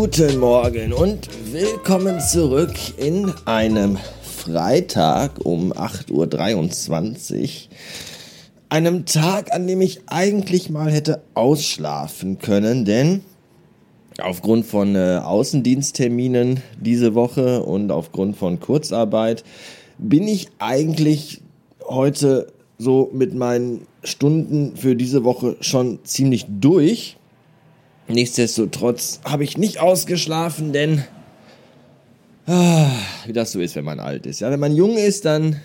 Guten Morgen und willkommen zurück in einem Freitag um 8.23 Uhr. Einem Tag, an dem ich eigentlich mal hätte ausschlafen können, denn aufgrund von äh, Außendienstterminen diese Woche und aufgrund von Kurzarbeit bin ich eigentlich heute so mit meinen Stunden für diese Woche schon ziemlich durch. Nichtsdestotrotz habe ich nicht ausgeschlafen, denn ah, wie das so ist, wenn man alt ist. Ja, wenn man jung ist, dann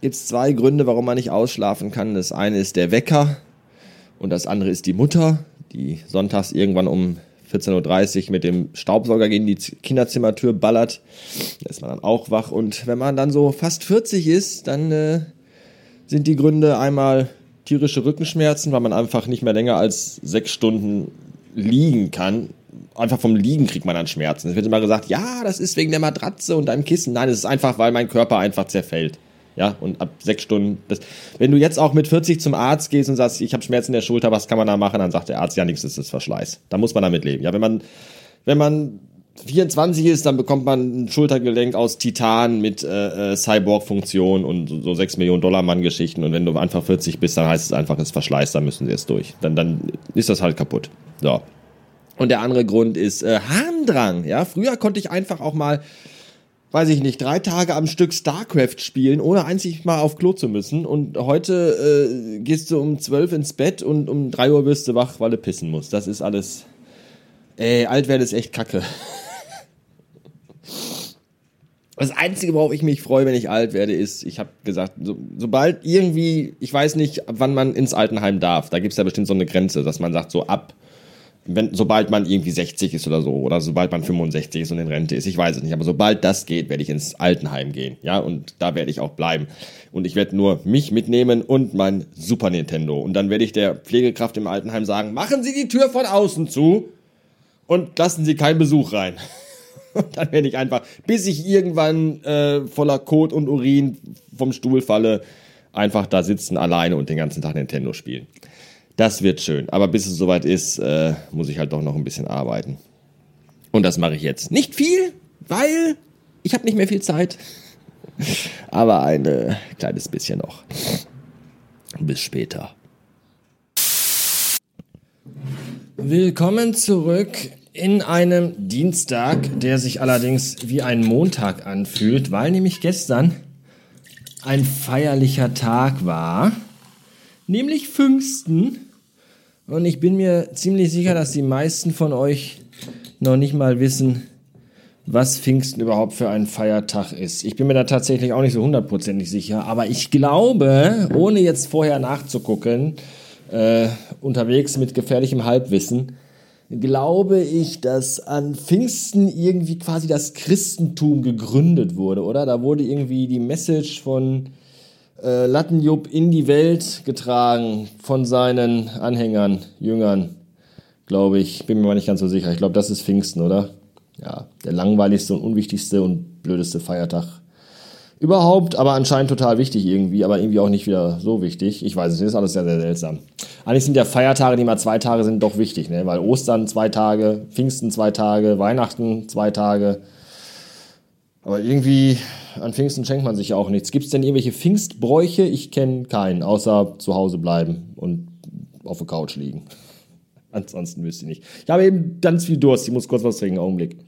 gibt es zwei Gründe, warum man nicht ausschlafen kann. Das eine ist der Wecker und das andere ist die Mutter, die sonntags irgendwann um 14.30 Uhr mit dem Staubsauger gegen die Kinderzimmertür ballert. Da ist man dann auch wach. Und wenn man dann so fast 40 ist, dann äh, sind die Gründe einmal tierische Rückenschmerzen, weil man einfach nicht mehr länger als sechs Stunden liegen kann. Einfach vom Liegen kriegt man dann Schmerzen. Es wird immer gesagt, ja, das ist wegen der Matratze und deinem Kissen. Nein, es ist einfach, weil mein Körper einfach zerfällt. Ja, und ab sechs Stunden, das, wenn du jetzt auch mit 40 zum Arzt gehst und sagst, ich habe Schmerzen in der Schulter, was kann man da machen? Dann sagt der Arzt, ja, nichts ist das Verschleiß. Da muss man damit leben. Ja, wenn man, wenn man 24 ist, dann bekommt man ein Schultergelenk aus Titan mit äh, äh, Cyborg-Funktion und so, so 6 Millionen Dollar Mann-Geschichten. Und wenn du einfach 40 bist, dann heißt es einfach, es Verschleiß, dann müssen sie es durch. Dann, dann ist das halt kaputt. So. Und der andere Grund ist äh, Harndrang. Ja, früher konnte ich einfach auch mal, weiß ich nicht, drei Tage am Stück StarCraft spielen, ohne einzig mal auf Klo zu müssen. Und heute äh, gehst du um zwölf ins Bett und um drei Uhr wirst du wach, weil du pissen musst. Das ist alles. Ey, alt werden ist echt kacke. Das Einzige, worauf ich mich freue, wenn ich alt werde, ist, ich habe gesagt, so, sobald irgendwie, ich weiß nicht, wann man ins Altenheim darf, da gibt es ja bestimmt so eine Grenze, dass man sagt, so ab wenn, sobald man irgendwie 60 ist oder so, oder sobald man 65 ist und in Rente ist, ich weiß es nicht, aber sobald das geht, werde ich ins Altenheim gehen, ja, und da werde ich auch bleiben. Und ich werde nur mich mitnehmen und mein Super Nintendo. Und dann werde ich der Pflegekraft im Altenheim sagen, machen Sie die Tür von außen zu und lassen Sie keinen Besuch rein. Und dann werde ich einfach, bis ich irgendwann äh, voller Kot und Urin vom Stuhl falle, einfach da sitzen alleine und den ganzen Tag Nintendo spielen. Das wird schön. Aber bis es soweit ist, äh, muss ich halt doch noch ein bisschen arbeiten. Und das mache ich jetzt. Nicht viel, weil ich habe nicht mehr viel Zeit. Aber ein äh, kleines bisschen noch. Bis später. Willkommen zurück in einem Dienstag, der sich allerdings wie ein Montag anfühlt, weil nämlich gestern ein feierlicher Tag war nämlich Pfingsten. Und ich bin mir ziemlich sicher, dass die meisten von euch noch nicht mal wissen, was Pfingsten überhaupt für ein Feiertag ist. Ich bin mir da tatsächlich auch nicht so hundertprozentig sicher, aber ich glaube, ohne jetzt vorher nachzugucken, äh, unterwegs mit gefährlichem Halbwissen, glaube ich, dass an Pfingsten irgendwie quasi das Christentum gegründet wurde, oder? Da wurde irgendwie die Message von äh, Lattenjupp in die Welt getragen von seinen Anhängern, Jüngern, glaube ich. Bin mir mal nicht ganz so sicher. Ich glaube, das ist Pfingsten, oder? Ja, der langweiligste und unwichtigste und blödeste Feiertag überhaupt, aber anscheinend total wichtig irgendwie, aber irgendwie auch nicht wieder so wichtig. Ich weiß es nicht, ist alles sehr, sehr seltsam. Eigentlich sind ja Feiertage, die mal zwei Tage sind, doch wichtig, ne? weil Ostern zwei Tage, Pfingsten zwei Tage, Weihnachten zwei Tage. Aber irgendwie an Pfingsten schenkt man sich ja auch nichts. Gibt es denn irgendwelche Pfingstbräuche? Ich kenne keinen, außer zu Hause bleiben und auf der Couch liegen. Ansonsten wüsste ich nicht. Ich habe eben ganz viel Durst. Ich muss kurz was trinken. Augenblick.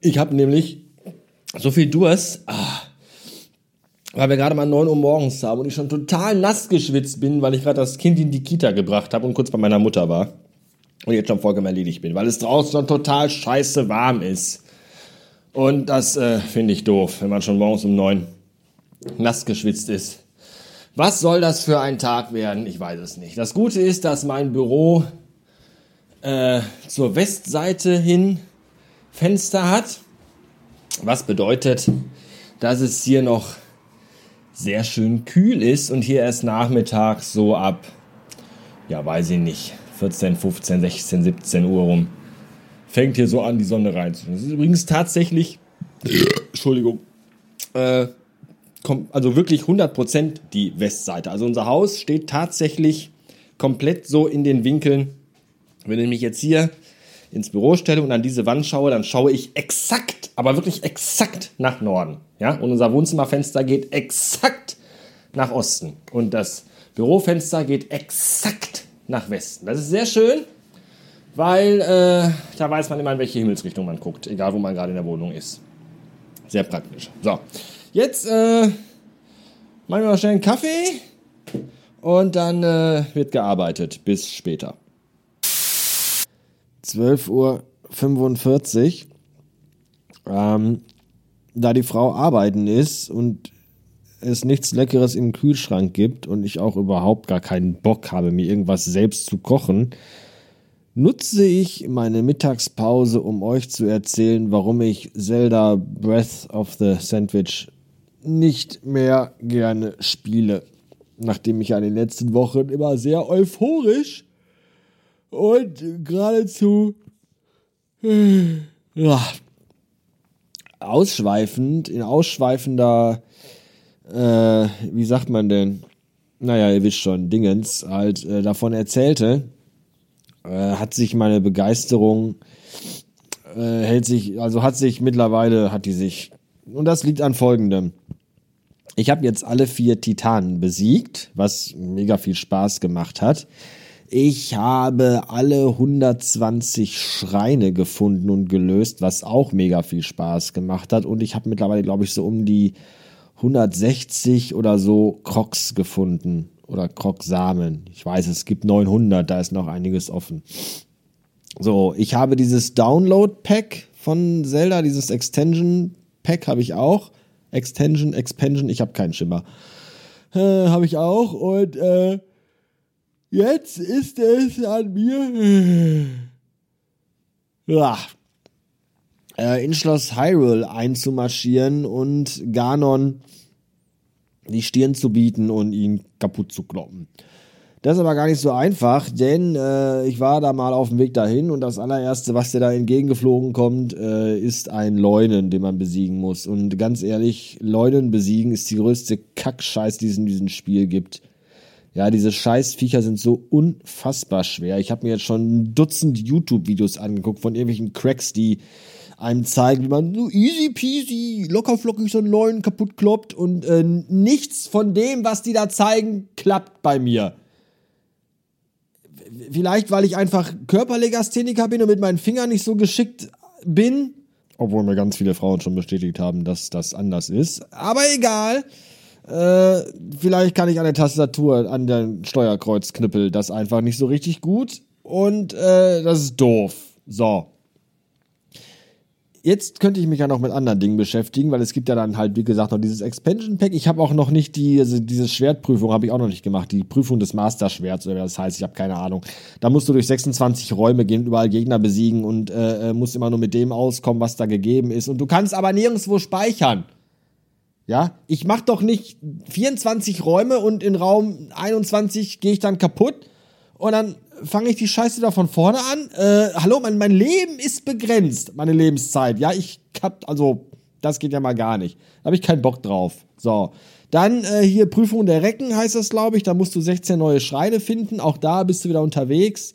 Ich habe nämlich so viel Durst, ah, weil wir gerade mal 9 Uhr morgens haben und ich schon total nass geschwitzt bin, weil ich gerade das Kind in die Kita gebracht habe und kurz bei meiner Mutter war. Und jetzt schon vollkommen erledigt bin, weil es draußen schon total scheiße warm ist. Und das äh, finde ich doof, wenn man schon morgens um 9 nass geschwitzt ist. Was soll das für ein Tag werden? Ich weiß es nicht. Das Gute ist, dass mein Büro äh, zur Westseite hin Fenster hat. Was bedeutet, dass es hier noch sehr schön kühl ist und hier erst nachmittags so ab, ja, weiß ich nicht, 14, 15, 16, 17 Uhr rum fängt hier so an, die Sonne reinzunehmen. Das ist übrigens tatsächlich, Entschuldigung, äh, kommt also wirklich 100% die Westseite. Also unser Haus steht tatsächlich komplett so in den Winkeln. Wenn ich mich jetzt hier ins Büro stelle und an diese Wand schaue, dann schaue ich exakt, aber wirklich exakt nach Norden. Ja? Und unser Wohnzimmerfenster geht exakt nach Osten. Und das Bürofenster geht exakt nach Westen. Das ist sehr schön, weil äh, da weiß man immer, in welche Himmelsrichtung man guckt, egal wo man gerade in der Wohnung ist. Sehr praktisch. So, jetzt äh, machen wir mal schnell einen Kaffee und dann äh, wird gearbeitet. Bis später. 12.45 Uhr. Ähm, da die Frau arbeiten ist und es nichts Leckeres im Kühlschrank gibt und ich auch überhaupt gar keinen Bock habe, mir irgendwas selbst zu kochen, nutze ich meine Mittagspause, um euch zu erzählen, warum ich Zelda Breath of the Sandwich nicht mehr gerne spiele. Nachdem ich ja in den letzten Wochen immer sehr euphorisch und geradezu ja, ausschweifend, in ausschweifender, äh, wie sagt man denn? Naja, ihr wisst schon, Dingens, halt äh, davon erzählte, äh, hat sich meine Begeisterung, äh, hält sich, also hat sich mittlerweile, hat die sich, und das liegt an folgendem. Ich habe jetzt alle vier Titanen besiegt, was mega viel Spaß gemacht hat. Ich habe alle 120 Schreine gefunden und gelöst, was auch mega viel Spaß gemacht hat. Und ich habe mittlerweile, glaube ich, so um die 160 oder so Crocs gefunden oder Krogsamen. Ich weiß, es gibt 900, da ist noch einiges offen. So, ich habe dieses Download-Pack von Zelda, dieses Extension-Pack habe ich auch. Extension, Expansion, ich habe keinen Schimmer. Äh, habe ich auch und äh, jetzt ist es an mir. Ja, äh, in Schloss Hyrule einzumarschieren und Ganon die Stirn zu bieten und ihn kaputt zu kloppen. Das ist aber gar nicht so einfach, denn äh, ich war da mal auf dem Weg dahin und das allererste, was dir da entgegengeflogen kommt, äh, ist ein Leunen, den man besiegen muss. Und ganz ehrlich, Leunen besiegen ist die größte Kackscheiß, die es in diesem Spiel gibt. Ja, diese Scheißviecher sind so unfassbar schwer. Ich habe mir jetzt schon ein Dutzend YouTube-Videos angeguckt von irgendwelchen Cracks, die einem zeigen, wie man so easy peasy, lockerflockig so einen neuen kaputt kloppt und äh, nichts von dem, was die da zeigen, klappt bei mir. Vielleicht, weil ich einfach Körperlegastheniker bin und mit meinen Fingern nicht so geschickt bin. Obwohl mir ganz viele Frauen schon bestätigt haben, dass das anders ist. Aber egal. Äh, vielleicht kann ich an der Tastatur, an der Steuerkreuzknüppel das einfach nicht so richtig gut. Und äh, das ist doof. So jetzt könnte ich mich ja noch mit anderen Dingen beschäftigen, weil es gibt ja dann halt, wie gesagt, noch dieses Expansion Pack. Ich habe auch noch nicht die, also diese Schwertprüfung habe ich auch noch nicht gemacht. Die Prüfung des Master Schwerts oder das heißt, ich habe keine Ahnung. Da musst du durch 26 Räume gehen, überall Gegner besiegen und äh, äh, musst immer nur mit dem auskommen, was da gegeben ist. Und du kannst aber nirgendwo speichern. Ja, ich mach doch nicht 24 Räume und in Raum 21 gehe ich dann kaputt und dann fange ich die Scheiße da von vorne an. Äh, hallo, mein, mein Leben ist begrenzt, meine Lebenszeit. Ja, ich hab, also, das geht ja mal gar nicht. Da habe ich keinen Bock drauf. So. Dann äh, hier Prüfung der Recken heißt das, glaube ich. Da musst du 16 neue Schreine finden. Auch da bist du wieder unterwegs.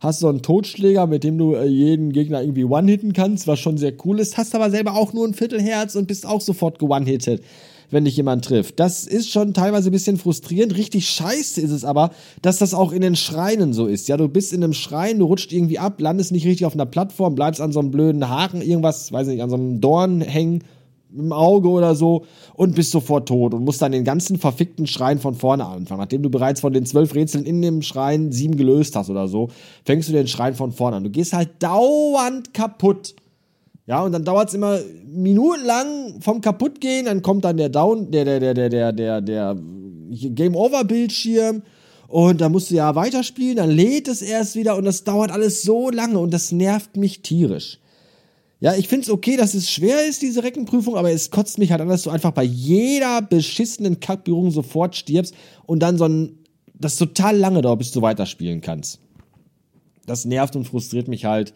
Hast so einen Totschläger, mit dem du äh, jeden Gegner irgendwie one-hitten kannst, was schon sehr cool ist. Hast aber selber auch nur ein Viertelherz und bist auch sofort ge-one-hitted wenn dich jemand trifft. Das ist schon teilweise ein bisschen frustrierend. Richtig scheiße ist es aber, dass das auch in den Schreinen so ist. Ja, du bist in einem Schrein, du rutscht irgendwie ab, landest nicht richtig auf einer Plattform, bleibst an so einem blöden Haken, irgendwas, weiß nicht, an so einem Dorn hängen im Auge oder so und bist sofort tot und musst dann den ganzen verfickten Schrein von vorne anfangen. Nachdem du bereits von den zwölf Rätseln in dem Schrein sieben gelöst hast oder so, fängst du den Schrein von vorne an. Du gehst halt dauernd kaputt. Ja, und dann dauert es immer minutenlang vom Kaputtgehen, dann kommt dann der Down, der, der, der, der, der, der, der Game Over Bildschirm und da musst du ja weiterspielen, dann lädt es erst wieder und das dauert alles so lange und das nervt mich tierisch. Ja, ich find's okay, dass es schwer ist, diese Reckenprüfung, aber es kotzt mich halt an, dass du einfach bei jeder beschissenen Kackberührung sofort stirbst und dann so ein, das total lange dauert, bis du weiterspielen kannst. Das nervt und frustriert mich halt.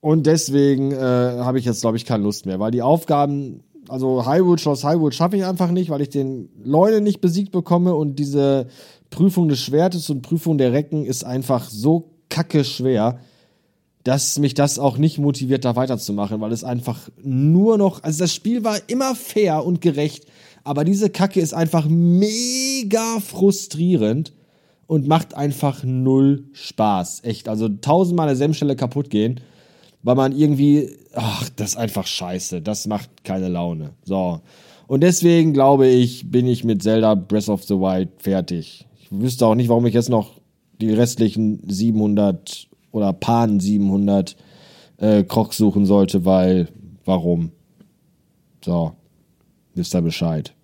Und deswegen äh, habe ich jetzt, glaube ich, keine Lust mehr, weil die Aufgaben, also Highwood, Schloss Highwood schaffe ich einfach nicht, weil ich den Leute nicht besiegt bekomme und diese Prüfung des Schwertes und Prüfung der Recken ist einfach so kacke schwer dass mich das auch nicht motiviert, da weiterzumachen, weil es einfach nur noch, also das Spiel war immer fair und gerecht, aber diese Kacke ist einfach mega frustrierend und macht einfach null Spaß. Echt, also tausendmal eine Semstelle kaputt gehen, weil man irgendwie, ach, das ist einfach scheiße, das macht keine Laune. So. Und deswegen glaube ich, bin ich mit Zelda Breath of the Wild fertig. Ich wüsste auch nicht, warum ich jetzt noch die restlichen 700 oder Pan 700 äh, Crocs suchen sollte, weil warum? So, wisst ihr Bescheid.